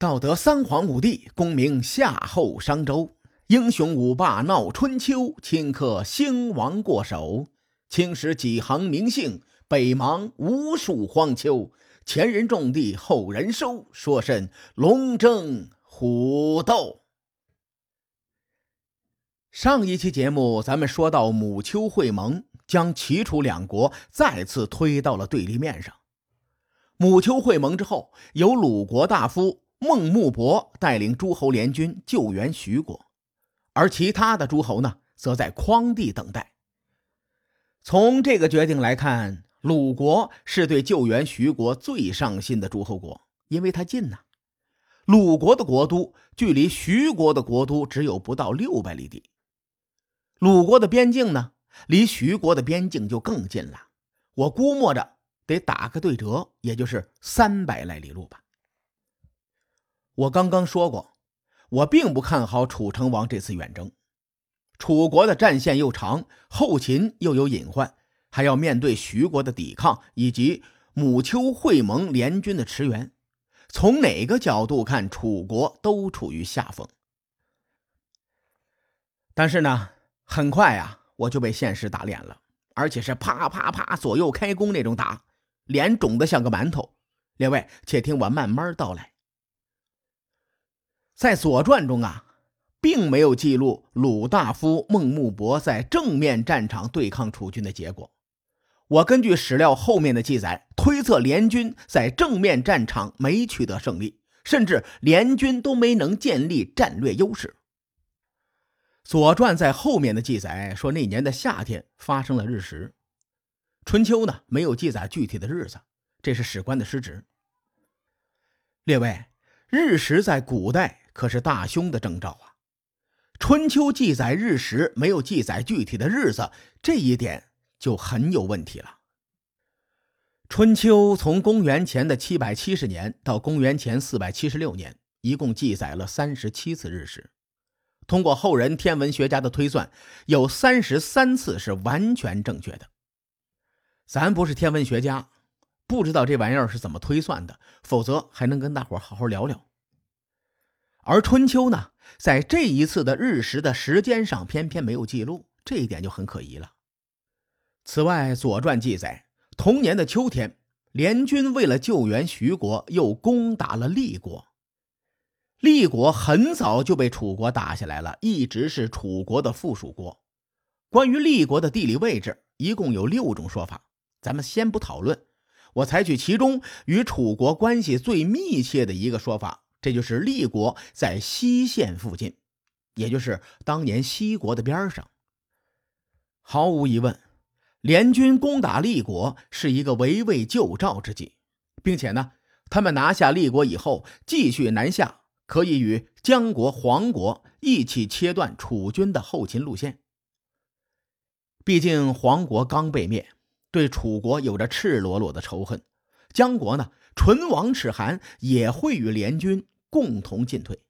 道德三皇五帝，功名夏后商周。英雄五霸闹春秋，顷刻兴亡过手。青史几行名姓，北邙无数荒丘。前人种地，后人收，说甚龙争虎斗？上一期节目，咱们说到母丘会盟将齐楚两国再次推到了对立面上。母丘会盟之后，由鲁国大夫孟穆伯带领诸侯联军救援徐国，而其他的诸侯呢，则在匡地等待。从这个决定来看，鲁国是对救援徐国最上心的诸侯国，因为它近呐。鲁国的国都距离徐国的国都只有不到六百里地。鲁国的边境呢，离徐国的边境就更近了。我估摸着得打个对折，也就是三百来里路吧。我刚刚说过，我并不看好楚成王这次远征。楚国的战线又长，后勤又有隐患，还要面对徐国的抵抗以及母丘会盟联军的驰援。从哪个角度看，楚国都处于下风。但是呢？很快呀，我就被现实打脸了，而且是啪啪啪左右开弓那种打，脸肿得像个馒头。列位，且听我慢慢道来。在《左传》中啊，并没有记录鲁大夫孟穆伯在正面战场对抗楚军的结果。我根据史料后面的记载，推测联军在正面战场没取得胜利，甚至联军都没能建立战略优势。《左传》在后面的记载说，那年的夏天发生了日食。春秋呢，没有记载具体的日子，这是史官的失职。列位，日食在古代可是大凶的征兆啊！春秋记载日食，没有记载具体的日子，这一点就很有问题了。春秋从公元前的七百七十年到公元前四百七十六年，一共记载了三十七次日食。通过后人天文学家的推算，有三十三次是完全正确的。咱不是天文学家，不知道这玩意儿是怎么推算的，否则还能跟大伙好好聊聊。而春秋呢，在这一次的日食的时间上偏偏没有记录，这一点就很可疑了。此外，《左传》记载，同年的秋天，联军为了救援徐国，又攻打了厉国。厉国很早就被楚国打下来了，一直是楚国的附属国。关于厉国的地理位置，一共有六种说法，咱们先不讨论。我采取其中与楚国关系最密切的一个说法，这就是立国在西线附近，也就是当年西国的边上。毫无疑问，联军攻打立国是一个围魏救赵之计，并且呢，他们拿下立国以后，继续南下。可以与姜国、黄国一起切断楚军的后勤路线。毕竟黄国刚被灭，对楚国有着赤裸裸的仇恨；姜国呢，唇亡齿寒，也会与联军共同进退。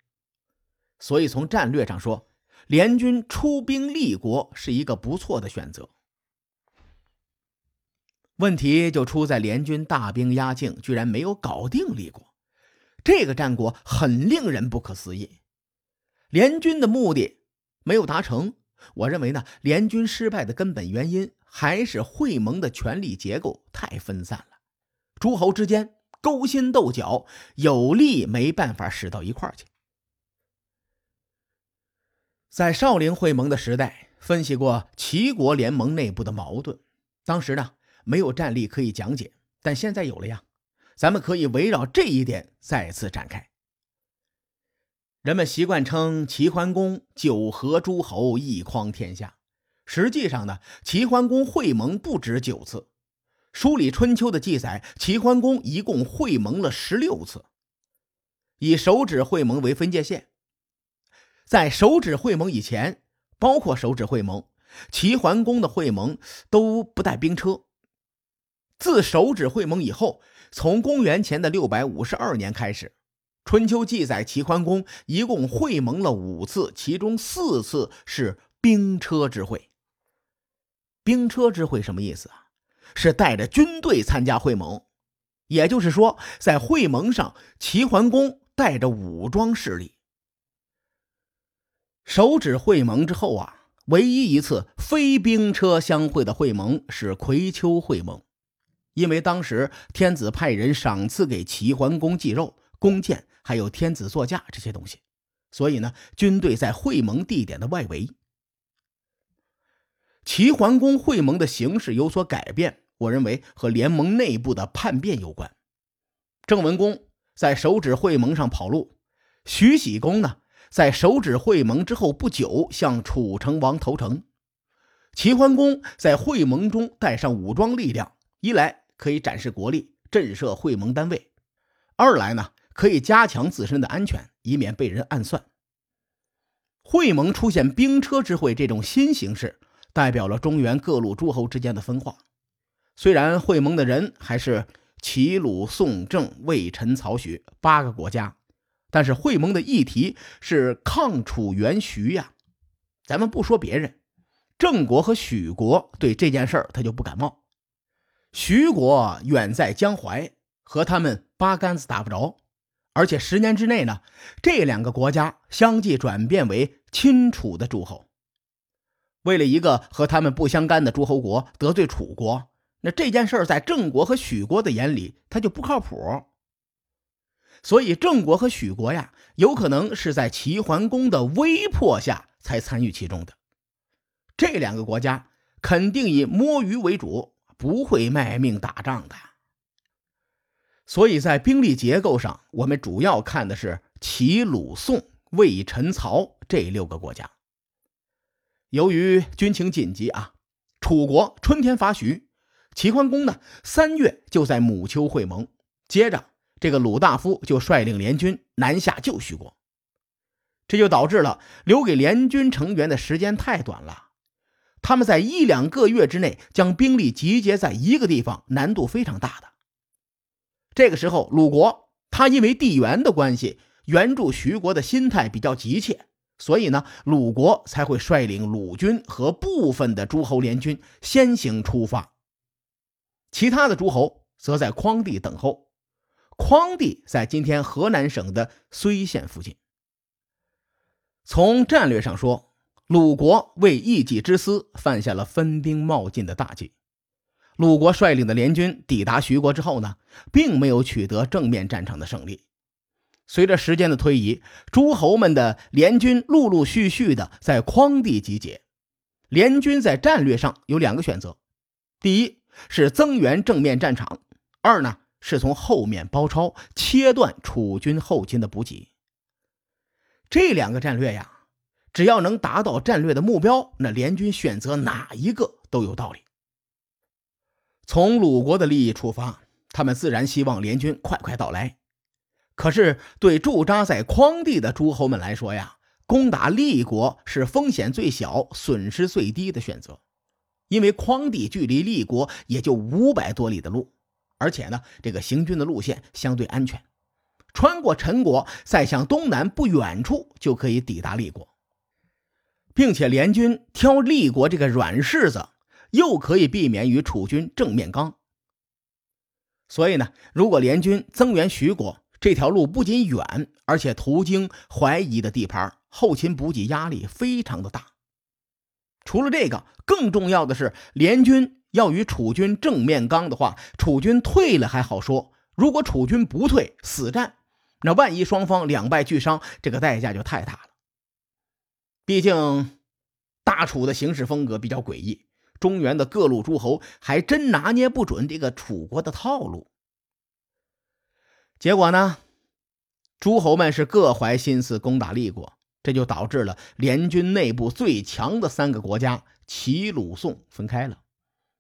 所以从战略上说，联军出兵立国是一个不错的选择。问题就出在联军大兵压境，居然没有搞定立国。这个战果很令人不可思议，联军的目的没有达成。我认为呢，联军失败的根本原因还是会盟的权力结构太分散了，诸侯之间勾心斗角，有利没办法使到一块儿去。在少林会盟的时代，分析过齐国联盟内部的矛盾，当时呢没有战例可以讲解，但现在有了呀。咱们可以围绕这一点再次展开。人们习惯称齐桓公九合诸侯，一匡天下。实际上呢，齐桓公会盟不止九次。书里《春秋》的记载，齐桓公一共会盟了十六次，以手指会盟为分界线。在手指会盟以前，包括手指会盟，齐桓公的会盟都不带兵车。自手指会盟以后。从公元前的六百五十二年开始，《春秋》记载齐桓公一共会盟了五次，其中四次是兵车之会。兵车之会什么意思啊？是带着军队参加会盟，也就是说，在会盟上，齐桓公带着武装势力。手指会盟之后啊，唯一一次非兵车相会的会盟是葵丘会盟，因为当时天子派人赏赐给齐桓公祭肉、弓箭，还有天子座驾这些东西，所以呢，军队在会盟地点的外围。齐桓公会盟的形式有所改变，我认为和联盟内部的叛变有关。郑文公在手指会盟上跑路，徐喜公呢，在手指会盟之后不久向楚成王投诚。齐桓公在会盟中带上武装力量，一来可以展示国力，震慑会盟单位；二来呢，可以加强自身的安全，以免被人暗算。会盟出现兵车之会这种新形式。代表了中原各路诸侯之间的分化。虽然会盟的人还是齐、鲁、宋、郑、魏、陈、曹、徐八个国家，但是会盟的议题是抗楚援徐呀。咱们不说别人，郑国和许国对这件事儿他就不感冒。徐国远在江淮，和他们八竿子打不着。而且十年之内呢，这两个国家相继转变为亲楚的诸侯。为了一个和他们不相干的诸侯国得罪楚国，那这件事在郑国和许国的眼里，他就不靠谱。所以郑国和许国呀，有可能是在齐桓公的威迫下才参与其中的。这两个国家肯定以摸鱼为主，不会卖命打仗的。所以在兵力结构上，我们主要看的是齐、鲁、宋、魏、陈、曹这六个国家。由于军情紧急啊，楚国春天伐徐，齐桓公呢三月就在母丘会盟。接着，这个鲁大夫就率领联军南下救徐国，这就导致了留给联军成员的时间太短了。他们在一两个月之内将兵力集结在一个地方，难度非常大的。这个时候，鲁国他因为地缘的关系，援助徐国的心态比较急切。所以呢，鲁国才会率领鲁军和部分的诸侯联军先行出发，其他的诸侯则在匡地等候。匡地在今天河南省的睢县附近。从战略上说，鲁国为一己之私犯下了分兵冒进的大忌。鲁国率领的联军抵达徐国之后呢，并没有取得正面战场的胜利。随着时间的推移，诸侯们的联军陆陆续续的在匡地集结。联军在战略上有两个选择：第一是增援正面战场；二呢是从后面包抄，切断楚军后勤的补给。这两个战略呀，只要能达到战略的目标，那联军选择哪一个都有道理。从鲁国的利益出发，他们自然希望联军快快到来。可是，对驻扎在匡地的诸侯们来说呀，攻打立国是风险最小、损失最低的选择，因为匡地距离立国也就五百多里的路，而且呢，这个行军的路线相对安全，穿过陈国，再向东南不远处就可以抵达立国，并且联军挑立国这个软柿子，又可以避免与楚军正面刚。所以呢，如果联军增援徐国，这条路不仅远，而且途经怀疑的地盘，后勤补给压力非常的大。除了这个，更重要的是，联军要与楚军正面刚的话，楚军退了还好说；如果楚军不退，死战，那万一双方两败俱伤，这个代价就太大了。毕竟，大楚的行事风格比较诡异，中原的各路诸侯还真拿捏不准这个楚国的套路。结果呢，诸侯们是各怀心思攻打立国，这就导致了联军内部最强的三个国家齐、鲁、宋分开了。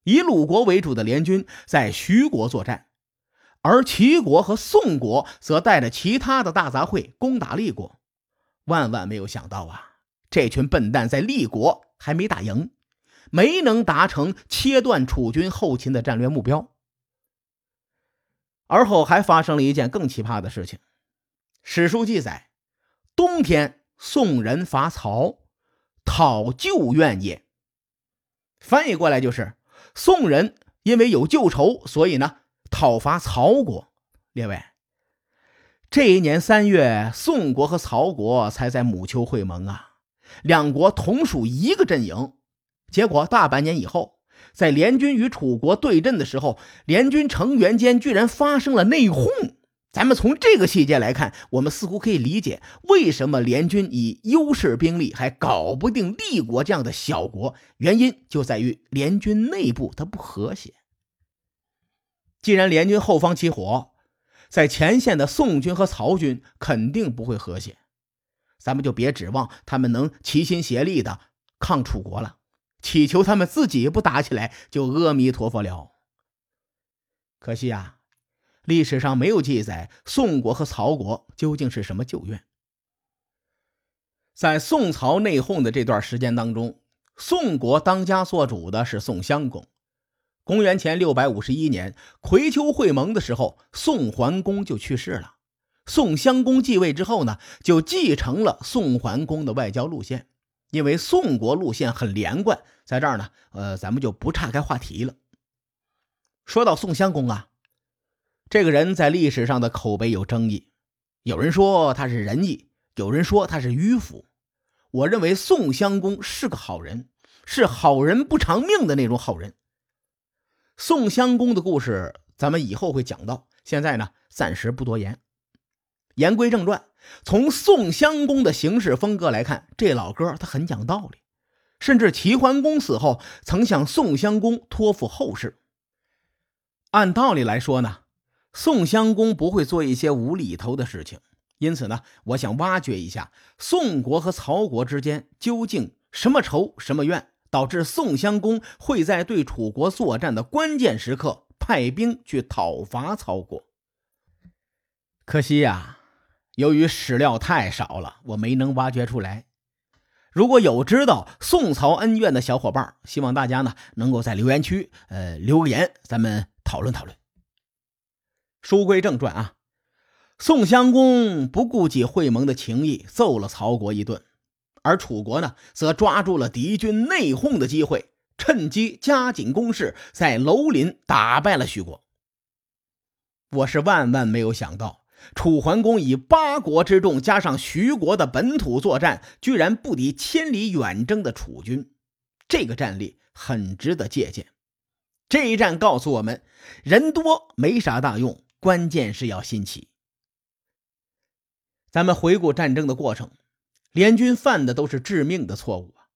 以鲁国为主的联军在徐国作战，而齐国和宋国则带着其他的大杂烩攻打立国。万万没有想到啊，这群笨蛋在立国还没打赢，没能达成切断楚军后勤的战略目标。而后还发生了一件更奇葩的事情。史书记载，冬天宋人伐曹，讨旧怨也。翻译过来就是宋人因为有旧仇，所以呢讨伐曹国。列位，这一年三月，宋国和曹国才在母丘会盟啊，两国同属一个阵营。结果大半年以后，在联军与楚国对阵的时候，联军成员间居然发生了内讧。咱们从这个细节来看，我们似乎可以理解为什么联军以优势兵力还搞不定立国这样的小国，原因就在于联军内部它不和谐。既然联军后方起火，在前线的宋军和曹军肯定不会和谐，咱们就别指望他们能齐心协力的抗楚国了。祈求他们自己不打起来，就阿弥陀佛了。可惜啊，历史上没有记载宋国和曹国究竟是什么旧怨。在宋曹内讧的这段时间当中，宋国当家做主的是宋襄公。公元前六百五十一年，葵丘会盟的时候，宋桓公就去世了。宋襄公继位之后呢，就继承了宋桓公的外交路线。因为宋国路线很连贯，在这儿呢，呃，咱们就不岔开话题了。说到宋襄公啊，这个人在历史上的口碑有争议，有人说他是仁义，有人说他是迂腐。我认为宋襄公是个好人，是好人不长命的那种好人。宋襄公的故事咱们以后会讲到，现在呢，暂时不多言。言归正传。从宋襄公的行事风格来看，这老哥他很讲道理，甚至齐桓公死后曾向宋襄公托付后事。按道理来说呢，宋襄公不会做一些无厘头的事情。因此呢，我想挖掘一下宋国和曹国之间究竟什么仇什么怨，导致宋襄公会在对楚国作战的关键时刻派兵去讨伐曹国。可惜呀。由于史料太少了，我没能挖掘出来。如果有知道宋曹恩怨的小伙伴，希望大家呢能够在留言区呃留个言，咱们讨论讨论。书归正传啊，宋襄公不顾及会盟的情谊，揍了曹国一顿，而楚国呢则抓住了敌军内讧的机会，趁机加紧攻势，在楼林打败了徐国。我是万万没有想到。楚桓公以八国之众加上徐国的本土作战，居然不敌千里远征的楚军，这个战力很值得借鉴。这一战告诉我们，人多没啥大用，关键是要心齐。咱们回顾战争的过程，联军犯的都是致命的错误啊。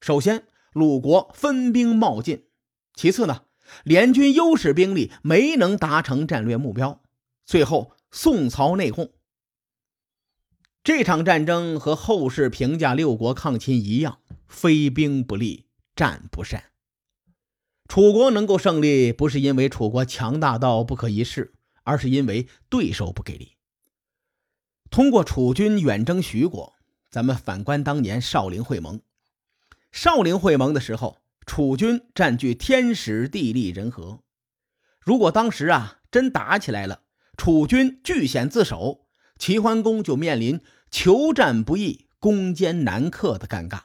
首先，鲁国分兵冒进；其次呢，联军优势兵力没能达成战略目标；最后。宋曹内讧，这场战争和后世评价六国抗秦一样，非兵不利，战不善。楚国能够胜利，不是因为楚国强大到不可一世，而是因为对手不给力。通过楚军远征徐国，咱们反观当年少林会盟。少林会盟的时候，楚军占据天时地利人和，如果当时啊真打起来了。楚军据险自守，齐桓公就面临求战不易、攻坚难克的尴尬。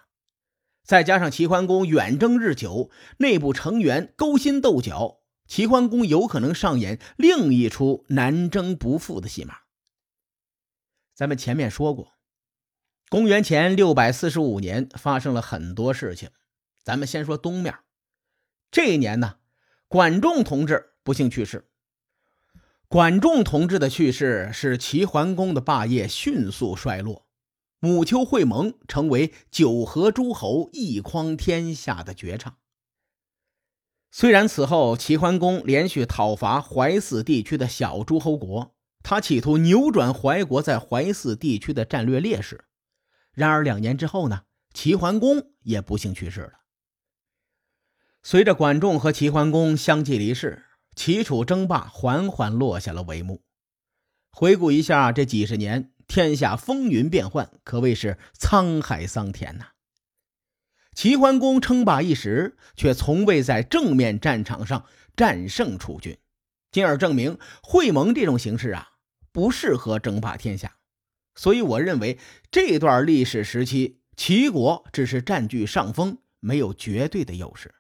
再加上齐桓公远征日久，内部成员勾心斗角，齐桓公有可能上演另一出难征不复的戏码。咱们前面说过，公元前六百四十五年发生了很多事情。咱们先说东面，这一年呢，管仲同志不幸去世。管仲同志的去世，使齐桓公的霸业迅速衰落，母丘会盟成为九合诸侯一匡天下的绝唱。虽然此后齐桓公连续讨伐淮泗地区的小诸侯国，他企图扭转淮国在淮泗地区的战略劣势，然而两年之后呢，齐桓公也不幸去世了。随着管仲和齐桓公相继离世。齐楚争霸缓缓落下了帷幕。回顾一下这几十年，天下风云变幻，可谓是沧海桑田呐。齐桓公称霸一时，却从未在正面战场上战胜楚军，进而证明会盟这种形式啊不适合争霸天下。所以，我认为这段历史时期，齐国只是占据上风，没有绝对的优势。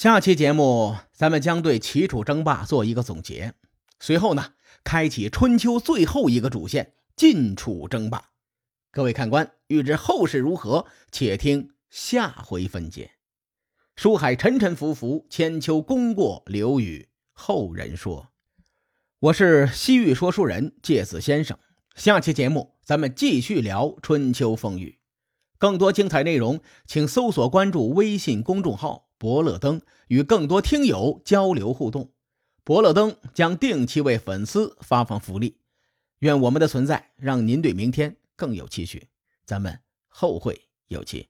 下期节目，咱们将对齐楚争霸做一个总结。随后呢，开启春秋最后一个主线——晋楚争霸。各位看官，欲知后事如何，且听下回分解。书海沉沉浮浮，千秋功过留与后人说。我是西域说书人介子先生，下期节目咱们继续聊春秋风雨。更多精彩内容，请搜索关注微信公众号“伯乐登”，与更多听友交流互动。伯乐登将定期为粉丝发放福利。愿我们的存在让您对明天更有期许。咱们后会有期。